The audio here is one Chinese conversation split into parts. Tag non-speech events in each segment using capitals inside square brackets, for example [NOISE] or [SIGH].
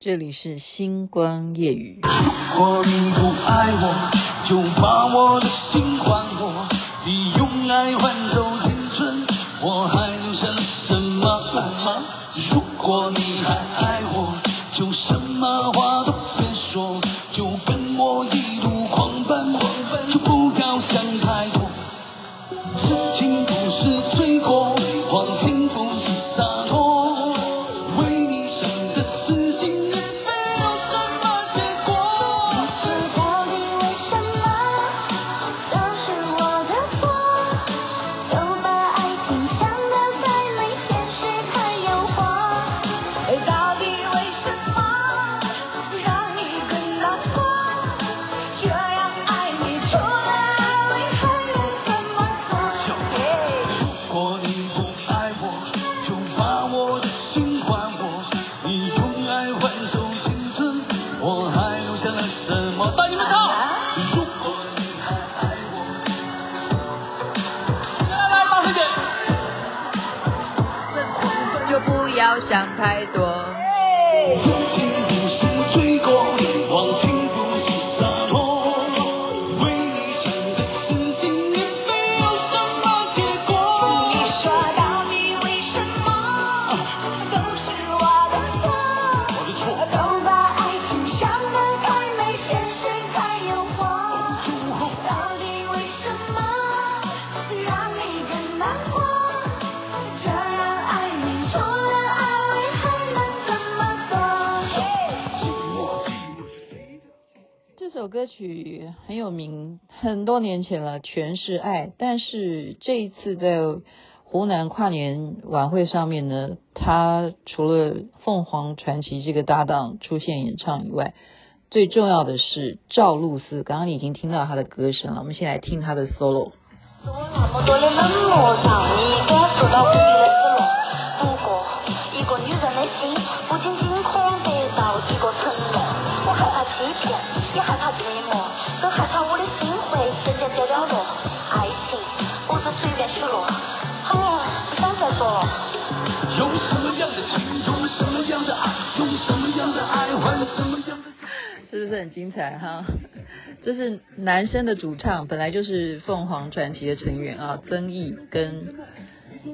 这里是星光夜雨。如果你不爱我，就把我的心还曲很有名，很多年前了，《全是爱》。但是这一次在湖南跨年晚会上面呢，他除了凤凰传奇这个搭档出现演唱以外，最重要的是赵露思。刚刚已经听到他的歌声了，我们先来听他的 solo。是不是很精彩哈？[LAUGHS] 这是男生的主唱，本来就是凤凰传奇的成员啊，曾毅跟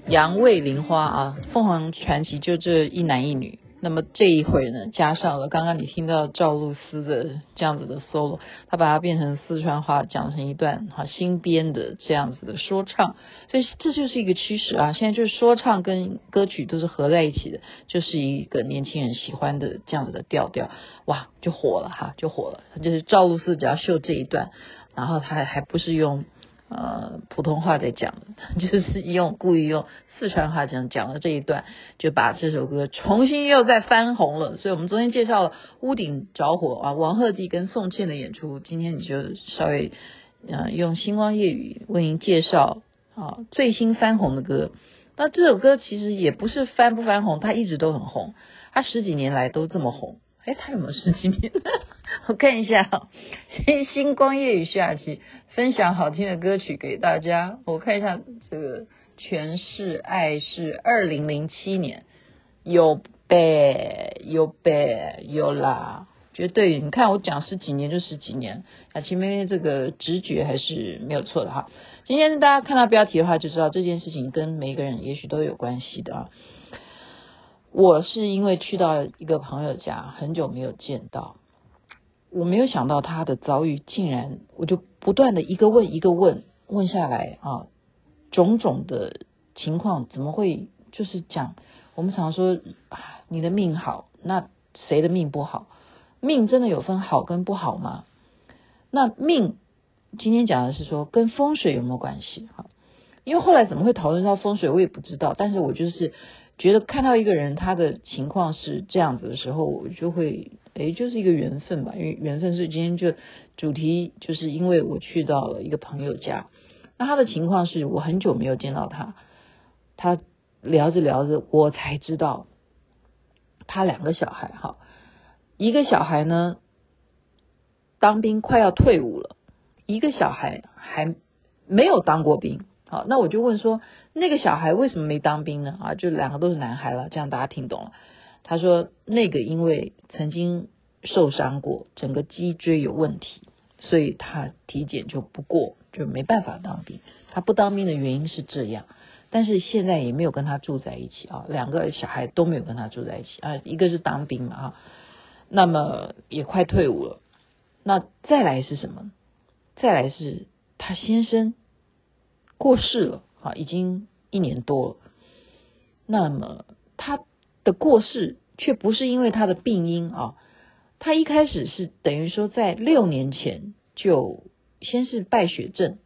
杨魏玲花啊，凤凰传奇就这一男一女。那么这一回呢，加上了刚刚你听到赵露思的这样子的 solo，他把它变成四川话，讲成一段哈新编的这样子的说唱，所以这就是一个趋势啊。现在就是说唱跟歌曲都是合在一起的，就是一个年轻人喜欢的这样子的调调，哇，就火了哈，就火了。就是赵露思只要秀这一段，然后他还不是用。呃，普通话在讲，[LAUGHS] 就是用故意用四川话讲讲了这一段，就把这首歌重新又再翻红了。所以我们昨天介绍了《屋顶着火》啊，王鹤棣跟宋茜的演出，今天你就稍微呃用星光夜雨为您介绍啊最新翻红的歌。那这首歌其实也不是翻不翻红，它一直都很红，它十几年来都这么红。哎，他有没有十几年？[LAUGHS] 我看一下，星 [LAUGHS] 星光夜雨下期分享好听的歌曲给大家。我看一下这个《全是爱》是二零零七年，有呗有呗有啦，绝对！你看我讲十几年就十几年，啊，前面这个直觉还是没有错的哈。今天大家看到标题的话，就知道这件事情跟每一个人也许都有关系的啊。我是因为去到一个朋友家，很久没有见到，我没有想到他的遭遇，竟然我就不断的一个问一个问问下来啊，种种的情况怎么会就是讲，我们常说啊，你的命好，那谁的命不好？命真的有分好跟不好吗？那命今天讲的是说跟风水有没有关系？哈，因为后来怎么会讨论到风水，我也不知道，但是我就是。觉得看到一个人他的情况是这样子的时候，我就会诶，就是一个缘分吧。因为缘分是今天就主题，就是因为我去到了一个朋友家，那他的情况是我很久没有见到他，他聊着聊着，我才知道他两个小孩哈，一个小孩呢当兵快要退伍了，一个小孩还没有当过兵。好，那我就问说，那个小孩为什么没当兵呢？啊，就两个都是男孩了，这样大家听懂了。他说那个因为曾经受伤过，整个脊椎有问题，所以他体检就不过，就没办法当兵。他不当兵的原因是这样，但是现在也没有跟他住在一起啊，两个小孩都没有跟他住在一起啊，一个是当兵嘛啊，那么也快退伍了。那再来是什么？再来是他先生过世了啊，已经一年多了。那么的过世却不是因为他的病因啊，他一开始是等于说在六年前就先是败血症，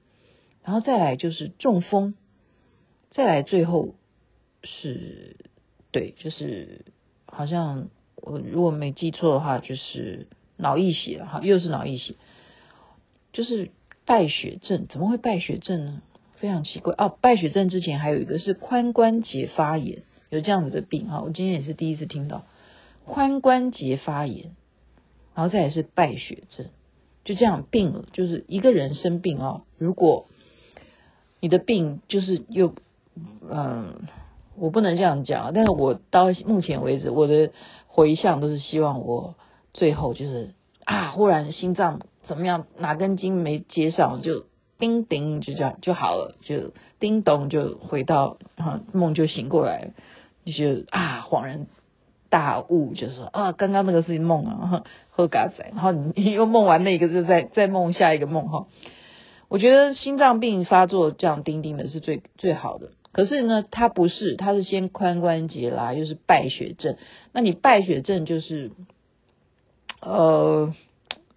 然后再来就是中风，再来最后是，对，就是好像我如果没记错的话，就是脑溢血哈，又是脑溢血，就是败血症，怎么会败血症呢？非常奇怪哦，败血症之前还有一个是髋关节发炎，有这样子的病哈，我今天也是第一次听到髋关节发炎，然后再也是败血症，就这样病了，就是一个人生病啊，如果你的病就是又嗯，我不能这样讲，但是我到目前为止我的回向都是希望我最后就是啊，忽然心脏怎么样，哪根筋没接上就。叮叮，就这样就好了，就叮咚就回到哈梦就醒过来了，就觉得啊恍然大悟，就说啊刚刚那个是梦啊，[LAUGHS] 喝咖仔，然后 [LAUGHS] 你又梦完那个，就再再梦下一个梦哈。我觉得心脏病发作这样叮叮的是最最好的，可是呢，它不是，它是先髋关节啦，又是败血症。那你败血症就是呃，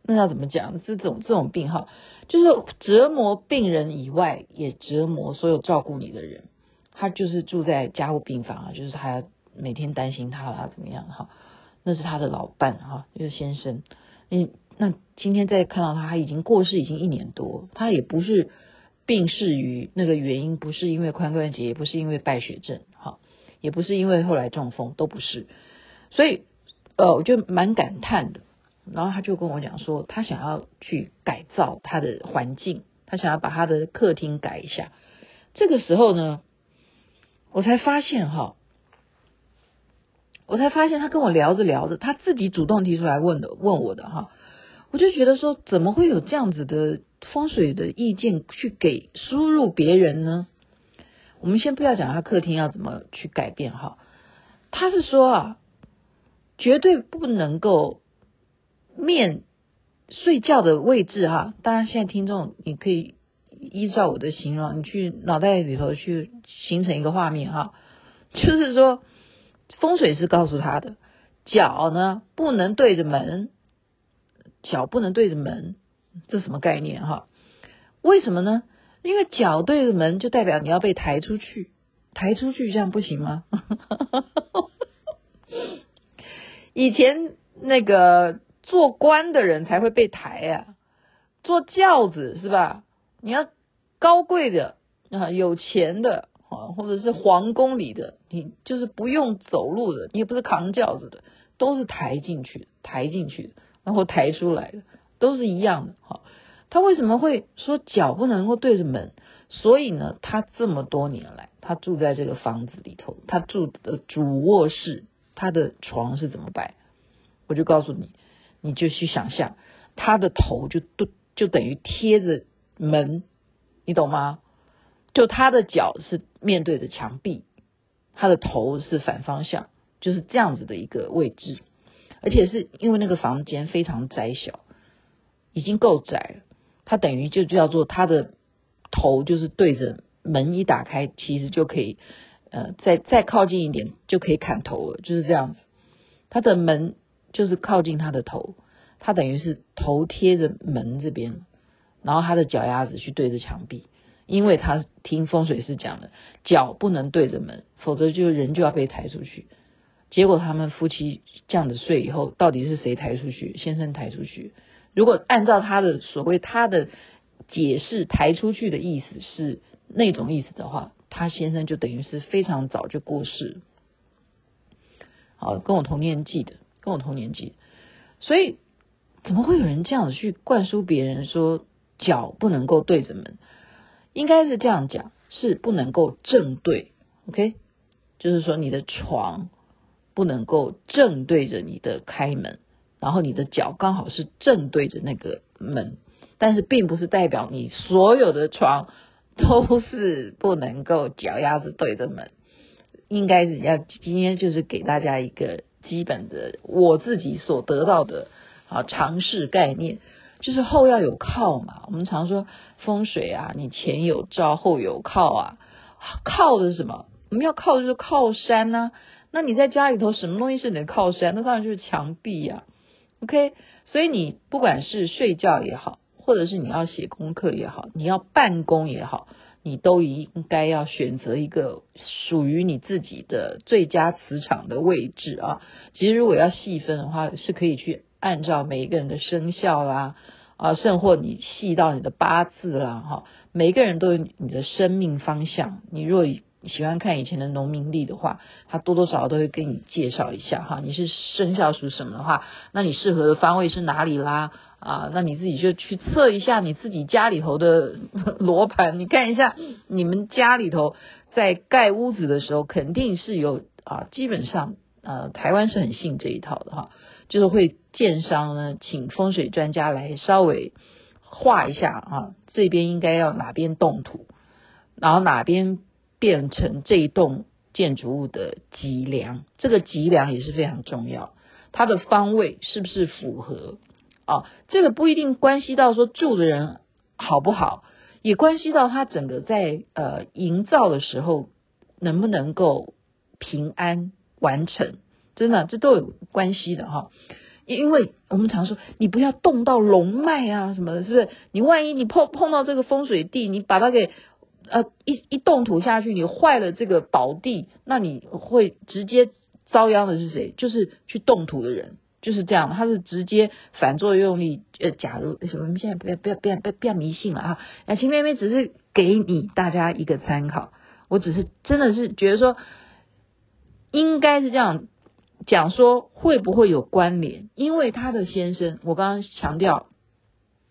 那要怎么讲？这种这种病哈。就是折磨病人以外，也折磨所有照顾你的人。他就是住在加护病房啊，就是他每天担心他啊，怎么样哈？那是他的老伴哈，就是先生。嗯，那今天再看到他，他已经过世已经一年多，他也不是病逝于那个原因，不是因为髋关节，也不是因为败血症哈，也不是因为后来中风，都不是。所以呃，我就蛮感叹的。然后他就跟我讲说，他想要去改造他的环境，他想要把他的客厅改一下。这个时候呢，我才发现哈，我才发现他跟我聊着聊着，他自己主动提出来问的，问我的哈，我就觉得说，怎么会有这样子的风水的意见去给输入别人呢？我们先不要讲他客厅要怎么去改变哈，他是说啊，绝对不能够。面睡觉的位置哈，当然现在听众你可以依照我的形容，你去脑袋里头去形成一个画面哈，就是说风水是告诉他的脚呢不能对着门，脚不能对着门，这什么概念哈？为什么呢？因为脚对着门就代表你要被抬出去，抬出去这样不行吗？[LAUGHS] 以前那个。做官的人才会被抬啊，坐轿子是吧？你要高贵的啊，有钱的啊，或者是皇宫里的，你就是不用走路的，你也不是扛轿子的，都是抬进去，抬进去，然后抬出来的，都是一样的。哈，他为什么会说脚不能够对着门？所以呢，他这么多年来，他住在这个房子里头，他住的主卧室，他的床是怎么摆？我就告诉你。你就去想象，他的头就都就等于贴着门，你懂吗？就他的脚是面对着墙壁，他的头是反方向，就是这样子的一个位置。而且是因为那个房间非常窄小，已经够窄了，他等于就叫做他的头就是对着门，一打开其实就可以，呃，再再靠近一点就可以砍头了，就是这样子。他的门。就是靠近他的头，他等于是头贴着门这边，然后他的脚丫子去对着墙壁，因为他听风水师讲的，脚不能对着门，否则就人就要被抬出去。结果他们夫妻这样子睡以后，到底是谁抬出去？先生抬出去。如果按照他的所谓他的解释，抬出去的意思是那种意思的话，他先生就等于是非常早就过世。好，跟我同年纪的。跟我同年纪，所以怎么会有人这样子去灌输别人说脚不能够对着门？应该是这样讲，是不能够正对。OK，就是说你的床不能够正对着你的开门，然后你的脚刚好是正对着那个门，但是并不是代表你所有的床都是不能够脚丫子对着门。应该是要今天就是给大家一个基本的我自己所得到的啊尝试概念，就是后要有靠嘛。我们常说风水啊，你前有照后有靠啊，靠的是什么？我们要靠的是靠山呐。那你在家里头什么东西是你的靠山？那当然就是墙壁呀。OK，所以你不管是睡觉也好，或者是你要写功课也好，你要办公也好。你都应该要选择一个属于你自己的最佳磁场的位置啊。其实如果要细分的话，是可以去按照每一个人的生肖啦，啊，甚或你细到你的八字啦，哈，每一个人都有你的生命方向。你如果喜欢看以前的农民历的话，他多多少少都会给你介绍一下哈。你是生肖属什么的话，那你适合的方位是哪里啦？啊，那你自己就去测一下你自己家里头的罗盘，你看一下你们家里头在盖屋子的时候，肯定是有啊，基本上呃，台湾是很信这一套的哈，就是会建商呢请风水专家来稍微画一下啊，这边应该要哪边动土，然后哪边。变成这一栋建筑物的脊梁，这个脊梁也是非常重要。它的方位是不是符合？啊，这个不一定关系到说住的人好不好，也关系到他整个在呃营造的时候能不能够平安完成。真的，这都有关系的哈。因为我们常说，你不要动到龙脉啊什么的，是不是？你万一你碰碰到这个风水地，你把它给。呃，一一动土下去，你坏了这个宝地，那你会直接遭殃的是谁？就是去动土的人，就是这样。他是直接反作用力。呃，假如什么，我们现在不要不要不要不要迷信了啊！雅琪妹妹只是给你大家一个参考，我只是真的是觉得说，应该是这样讲说，会不会有关联？因为他的先生，我刚刚强调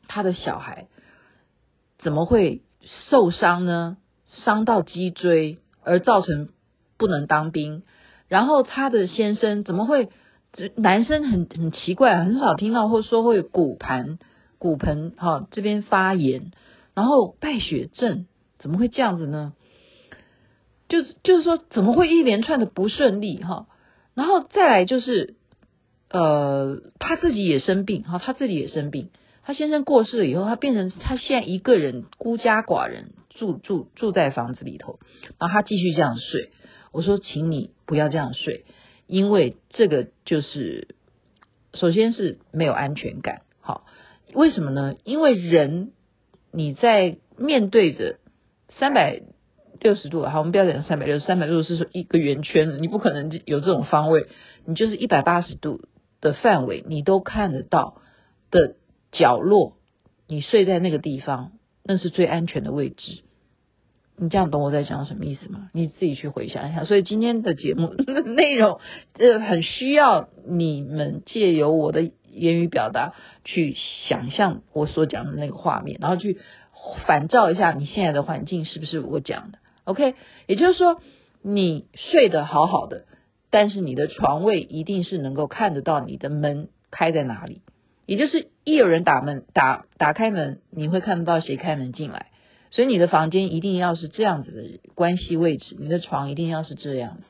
他的小孩怎么会？受伤呢，伤到脊椎而造成不能当兵，然后他的先生怎么会？男生很很奇怪，很少听到或说会骨盘骨盆哈这边发炎，然后败血症，怎么会这样子呢？就是就是说怎么会一连串的不顺利哈？然后再来就是呃他自己也生病哈，他自己也生病。他先生过世了以后，他变成他现在一个人孤家寡人住住住在房子里头，然后他继续这样睡。我说，请你不要这样睡，因为这个就是首先是没有安全感。好，为什么呢？因为人你在面对着三百六十度，好，我们不要讲三百六十，三百六十是一个圆圈，你不可能有这种方位，你就是一百八十度的范围，你都看得到的。角落，你睡在那个地方，那是最安全的位置。你这样懂我在讲什么意思吗？你自己去回想一下。所以今天的节目 [LAUGHS] 内容，呃，很需要你们借由我的言语表达，去想象我所讲的那个画面，然后去反照一下你现在的环境是不是我讲的。OK，也就是说，你睡得好好的，但是你的床位一定是能够看得到你的门开在哪里。也就是一有人打门打打开门，你会看得到谁开门进来，所以你的房间一定要是这样子的关系位置，你的床一定要是这样子，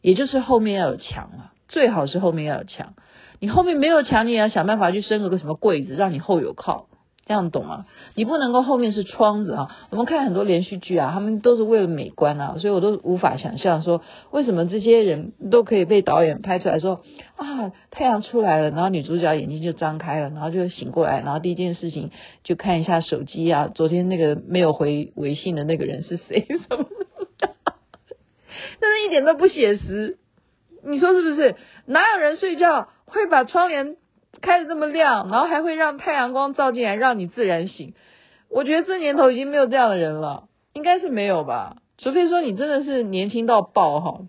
也就是后面要有墙啊，最好是后面要有墙，你后面没有墙，你也要想办法去升个个什么柜子，让你后有靠。这样懂吗？你不能够后面是窗子啊！我们看很多连续剧啊，他们都是为了美观啊，所以我都无法想象说为什么这些人都可以被导演拍出来说啊，太阳出来了，然后女主角眼睛就张开了，然后就醒过来，然后第一件事情就看一下手机啊，昨天那个没有回微信的那个人是谁？什么？但是一点都不写实，你说是不是？哪有人睡觉会把窗帘？开得这么亮，然后还会让太阳光照进来，让你自然醒。我觉得这年头已经没有这样的人了，应该是没有吧？除非说你真的是年轻到爆哈。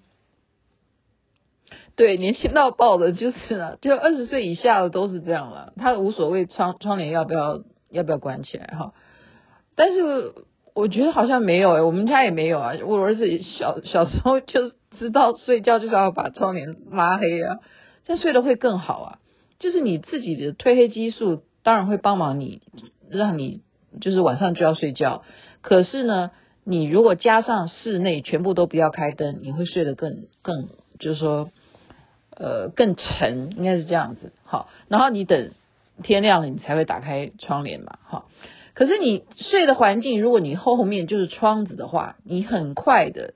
对，年轻到爆的就是，就二十岁以下的都是这样了。他无所谓窗窗帘要不要要不要关起来哈。但是我觉得好像没有诶，我们家也没有啊。我儿子小小时候就知道睡觉就是要把窗帘拉黑啊，这样睡得会更好啊。就是你自己的褪黑激素当然会帮忙你，让你就是晚上就要睡觉。可是呢，你如果加上室内全部都不要开灯，你会睡得更更就是说呃更沉，应该是这样子。好，然后你等天亮了，你才会打开窗帘嘛。好，可是你睡的环境，如果你后面就是窗子的话，你很快的，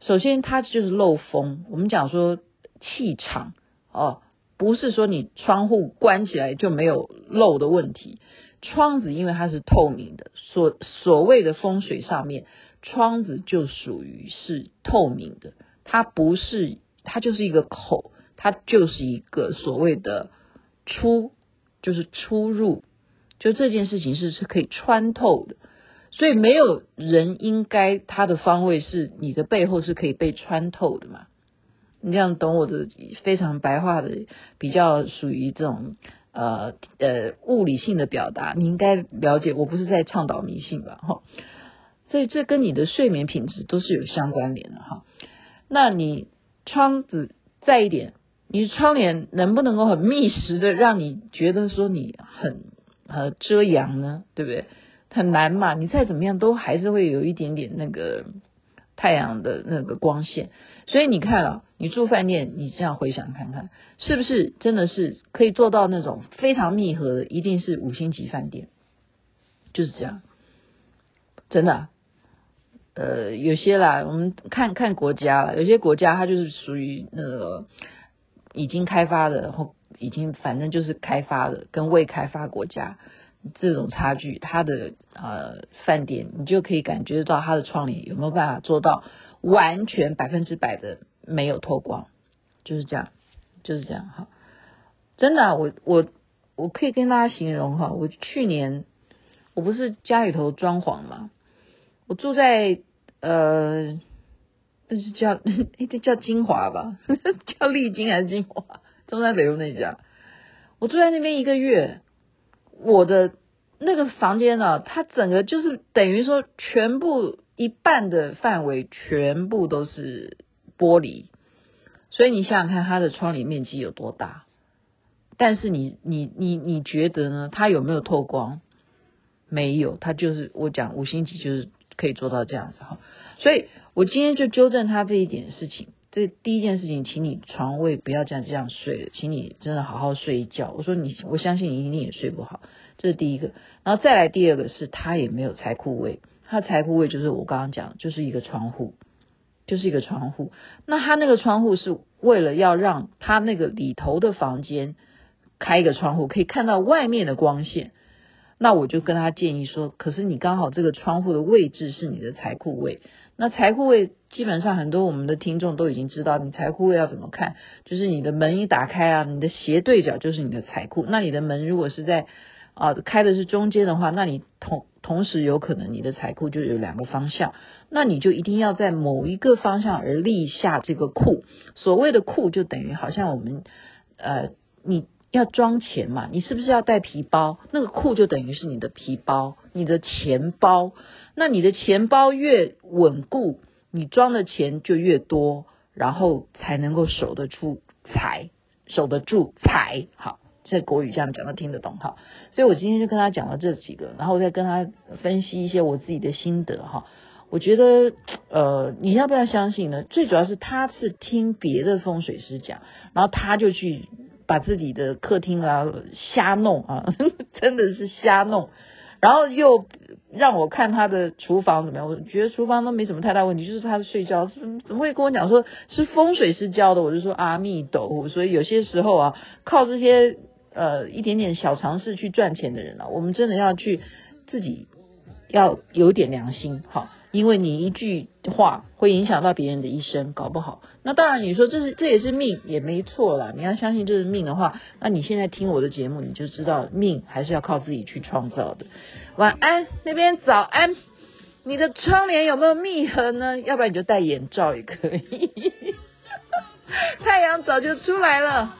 首先它就是漏风。我们讲说气场哦。不是说你窗户关起来就没有漏的问题，窗子因为它是透明的，所所谓的风水上面，窗子就属于是透明的，它不是，它就是一个口，它就是一个所谓的出，就是出入，就这件事情是是可以穿透的，所以没有人应该他的方位是你的背后是可以被穿透的嘛。你这样懂我的非常白话的，比较属于这种呃呃物理性的表达，你应该了解，我不是在倡导迷信吧？哈，所以这跟你的睡眠品质都是有相关联的哈。那你窗子再一点，你窗帘能不能够很密实的让你觉得说你很呃遮阳呢？对不对？很难嘛，你再怎么样都还是会有一点点那个。太阳的那个光线，所以你看啊，你住饭店，你这样回想看看，是不是真的是可以做到那种非常密合的？一定是五星级饭店，就是这样，真的。呃，有些啦，我们看看国家啦，有些国家它就是属于那个已经开发的，或已经反正就是开发的，跟未开发国家。这种差距，它的呃饭点，你就可以感觉到它的窗帘有没有办法做到完全百分之百的没有透光，就是这样，就是这样哈。真的，我我我可以跟大家形容哈，我去年我不是家里头装潢嘛，我住在呃那是叫 [LAUGHS] 那个叫金华吧，[LAUGHS] 叫丽晶还是金华？中山北路那家，我住在那边一个月。我的那个房间呢，它整个就是等于说，全部一半的范围全部都是玻璃，所以你想想看，它的窗帘面积有多大？但是你你你你觉得呢？它有没有透光？没有，它就是我讲五星级就是可以做到这样子哈。所以我今天就纠正他这一点事情。这第一件事情，请你床位不要这样这样睡了，请你真的好好睡一觉。我说你，我相信你一定也睡不好，这是第一个。然后再来第二个是，他也没有财库位，他财库位就是我刚刚讲，就是一个窗户，就是一个窗户。那他那个窗户是为了要让他那个里头的房间开一个窗户，可以看到外面的光线。那我就跟他建议说，可是你刚好这个窗户的位置是你的财库位。那财库位基本上很多我们的听众都已经知道，你财库位要怎么看，就是你的门一打开啊，你的斜对角就是你的财库。那你的门如果是在啊开的是中间的话，那你同同时有可能你的财库就有两个方向，那你就一定要在某一个方向而立下这个库。所谓的库就等于好像我们呃你。要装钱嘛？你是不是要带皮包？那个裤就等于是你的皮包，你的钱包。那你的钱包越稳固，你装的钱就越多，然后才能够守得住财，守得住财。好，这国语这样讲，他听得懂哈。所以我今天就跟他讲了这几个，然后再跟他分析一些我自己的心得哈。我觉得呃，你要不要相信呢？最主要是他是听别的风水师讲，然后他就去。把自己的客厅啊瞎弄啊，[LAUGHS] 真的是瞎弄，然后又让我看他的厨房怎么样？我觉得厨房都没什么太大问题，就是他睡觉怎么怎么会跟我讲说是风水师教的？我就说阿弥陀佛。所以有些时候啊，靠这些呃一点点小尝试去赚钱的人啊，我们真的要去自己要有点良心，好。因为你一句话会影响到别人的一生，搞不好。那当然，你说这是这也是命，也没错啦。你要相信这是命的话，那你现在听我的节目，你就知道命还是要靠自己去创造的。晚安，那边早安。你的窗帘有没有密合呢？要不然你就戴眼罩也可以。[LAUGHS] 太阳早就出来了。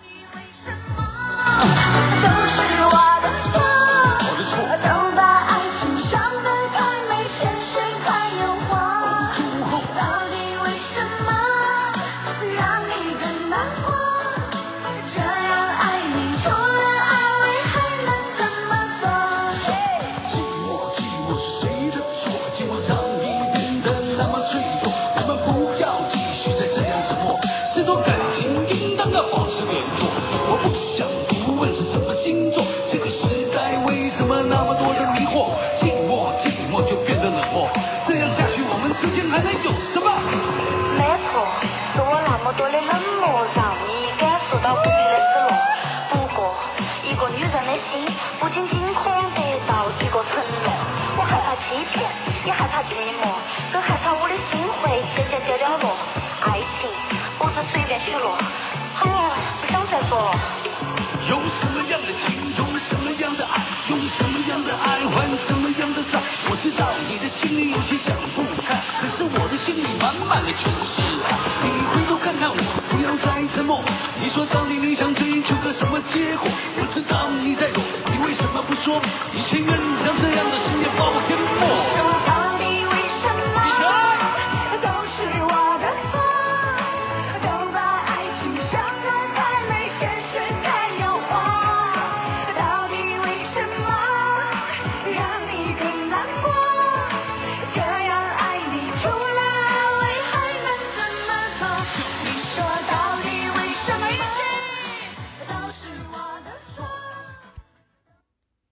害怕寂寞，更害怕我的心会渐渐的凋落。爱情不是随便许诺，好了，不想再说了。用什么样的情，用什么样的爱，用什么样的爱换什么样的债？我知道你的心里有些想不开，可是我的心里满满的全是爱。你回头看看我，不要再沉默。你说到底你想追求个什么结果？我知道你在躲，你为什么不说？你情愿。